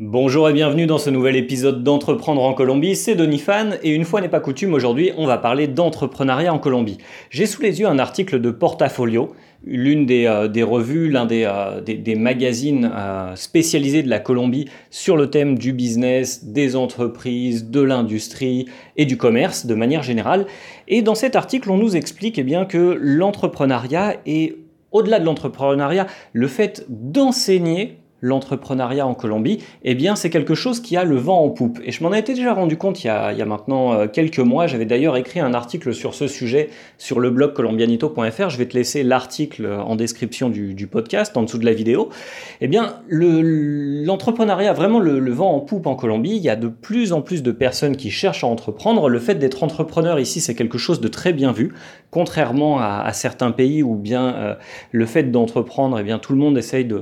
Bonjour et bienvenue dans ce nouvel épisode d'Entreprendre en Colombie, c'est Denis Fan et une fois n'est pas coutume, aujourd'hui on va parler d'entrepreneuriat en Colombie. J'ai sous les yeux un article de Portafolio, l'une des, euh, revues, l'un des, euh, magazines euh, spécialisés de la Colombie sur le thème du business, des entreprises, de l'industrie et du commerce de manière générale. Et dans cet article, on nous explique eh bien, que l'entrepreneuriat est au-delà de l'entrepreneuriat, le fait d'enseigner l'entrepreneuriat en Colombie, eh bien c'est quelque chose qui a le vent en poupe. Et je m'en étais déjà rendu compte il y a, maintenant euh, quelques mois. J'avais d'ailleurs écrit un article sur ce sujet sur le blog colombianito.fr. Je vais te laisser l'article en description du, podcast, en dessous de la vidéo. Eh bien l'entrepreneuriat vraiment le, vent en poupe en Colombie. Il y a de plus en plus de personnes qui cherchent à entreprendre. Le fait d'être entrepreneur ici, c'est quelque chose de très bien vu, contrairement à, certains pays où bien euh, le fait d'entreprendre, eh bien tout le monde essaye de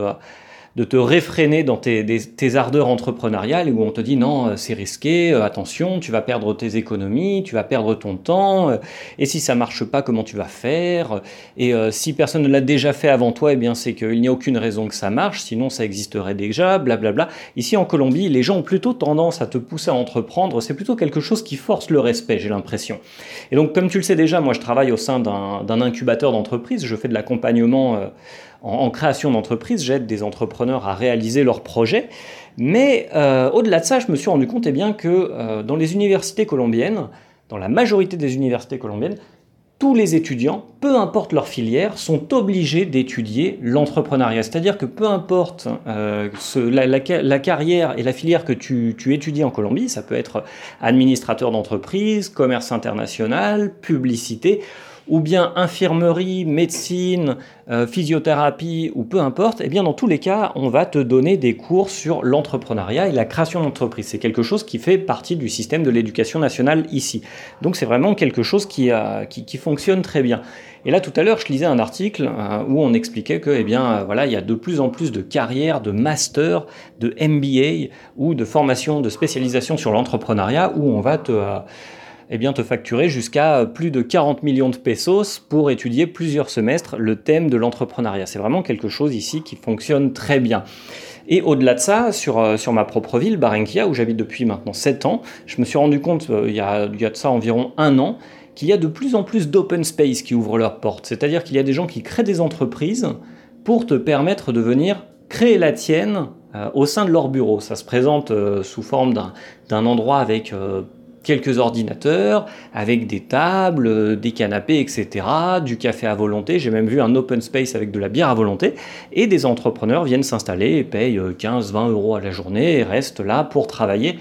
de te réfréner dans tes, ardeurs entrepreneuriales où on te dit non, euh, c'est risqué, euh, attention, tu vas perdre tes économies, tu vas perdre ton temps, euh, et si ça marche pas, comment tu vas faire Et si personne ne l'a déjà fait avant toi, eh bien c'est qu'il n'y a aucune raison que ça marche, sinon ça existerait déjà, blablabla. Ici en Colombie, les gens ont plutôt tendance à te pousser à entreprendre, c'est plutôt quelque chose qui force le respect, j'ai l'impression. Et donc comme tu le sais déjà, moi je travaille au sein d'un incubateur d'entreprise, je fais de l'accompagnement en, création d'entreprise, j'aide des entrepreneurs à réaliser leurs projets. Mais euh, au-delà de ça, je me suis rendu compte eh bien, que euh, dans les universités colombiennes, dans la majorité des universités colombiennes, tous les étudiants, peu importe leur filière, sont obligés d'étudier l'entrepreneuriat. C'est-à-dire que peu importe euh, la, carrière et la filière que tu, tu, étudies en Colombie, ça peut être administrateur d'entreprise, commerce international, publicité, ou bien infirmerie, médecine, euh, physiothérapie ou peu importe, eh bien dans tous les cas, on va te donner des cours sur l'entrepreneuriat et la création d'entreprise. C'est quelque chose qui fait partie du système de l'éducation nationale ici. Donc c'est vraiment quelque chose qui, qui, fonctionne très bien. Et là tout à l'heure, je lisais un article euh, où on expliquait que eh bien euh, voilà, il y a de plus en plus de carrières, de masters, de MBA ou de formations de spécialisation sur l'entrepreneuriat où on va te eh bien, te facturer jusqu'à plus de 40 millions de pesos pour étudier plusieurs semestres le thème de l'entrepreneuriat. C'est vraiment quelque chose ici qui fonctionne très bien. Et au-delà de ça, sur, euh, sur ma propre ville, Barranquilla, où j'habite depuis maintenant 7 ans, je me suis rendu compte, euh, il, y a, il y a de ça environ un an, qu'il y a de plus en plus d'open space qui ouvrent leurs portes. C'est-à-dire qu'il y a des gens qui créent des entreprises pour te permettre de venir créer la tienne euh, au sein de leur bureau. Ça se présente sous forme d'un endroit avec quelques ordinateurs, avec des tables, euh, des canapés, etc., du café à volonté. J'ai même vu un open space avec de la bière à volonté. Et des entrepreneurs viennent s'installer payent 15-20 euh, euros à la journée et restent là pour travailler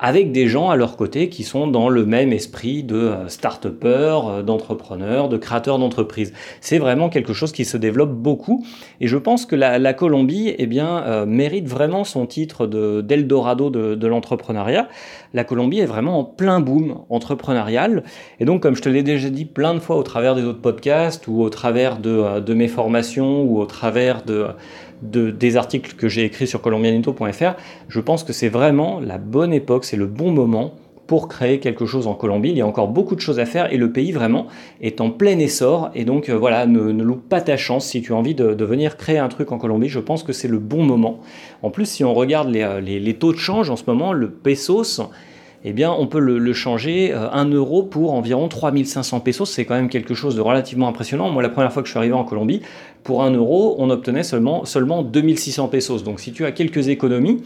avec des gens à leur côté qui sont dans le même esprit de euh, start-upper, euh, d'entrepreneurs, de créateurs d'entreprises. C'est vraiment quelque chose qui se développe beaucoup et je pense que la, Colombie eh bien, euh, mérite vraiment son titre de, d'Eldorado de, de l'entrepreneuriat. La Colombie est vraiment en plein boom entrepreneurial et donc comme je te l'ai déjà dit plein de fois au travers des autres podcasts ou au travers de mes formations ou au travers de de, des articles que j'ai écrits sur colombianito.fr, je pense que c'est vraiment la bonne époque, c'est le bon moment pour créer quelque chose en Colombie. Il y a encore beaucoup de choses à faire et le pays vraiment est en plein essor. Et donc euh, voilà, ne, ne, loupe pas ta chance si tu as envie de, venir créer un truc en Colombie. Je pense que c'est le bon moment. En plus, si on regarde les, euh, les taux de change en ce moment, le pesos eh bien, on peut le, changer 1 euh, euro pour environ 3500 pesos. C'est quand même quelque chose de relativement impressionnant. Moi, la première fois que je suis arrivé en Colombie, pour 1 euro, on obtenait seulement, seulement 2600 pesos. Donc, si tu as quelques économies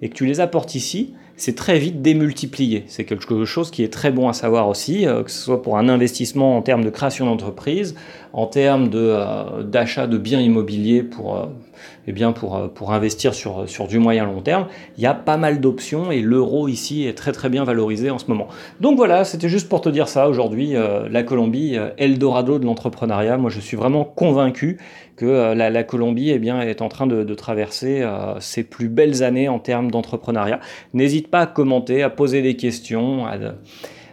et que tu les apportes ici, c'est très vite démultiplié. C'est quelque chose qui est très bon à savoir aussi, euh, que ce soit pour un investissement en termes de création d'entreprise, en termes euh, d'achat de, biens immobiliers pour, eh bien pour, euh, pour investir sur, sur du moyen long terme, il y a pas mal d'options et l'euro ici est très très bien valorisé en ce moment. Donc voilà, c'était juste pour te dire ça aujourd'hui, euh, la Colombie, euh, Eldorado de l'entrepreneuriat. Moi je suis vraiment convaincu que la, la, Colombie eh bien, est en train de, de traverser ses plus belles années en termes d'entrepreneuriat. N'hésite pas à commenter, à poser des questions. À,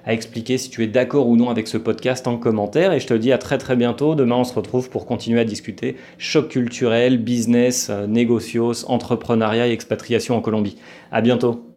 à expliquer si tu es d'accord ou non avec ce podcast en commentaire. Et je te dis à très très bientôt. Demain, on se retrouve pour continuer à discuter choc culturel, business, euh, négocios, entrepreneuriat et expatriation en Colombie. À bientôt.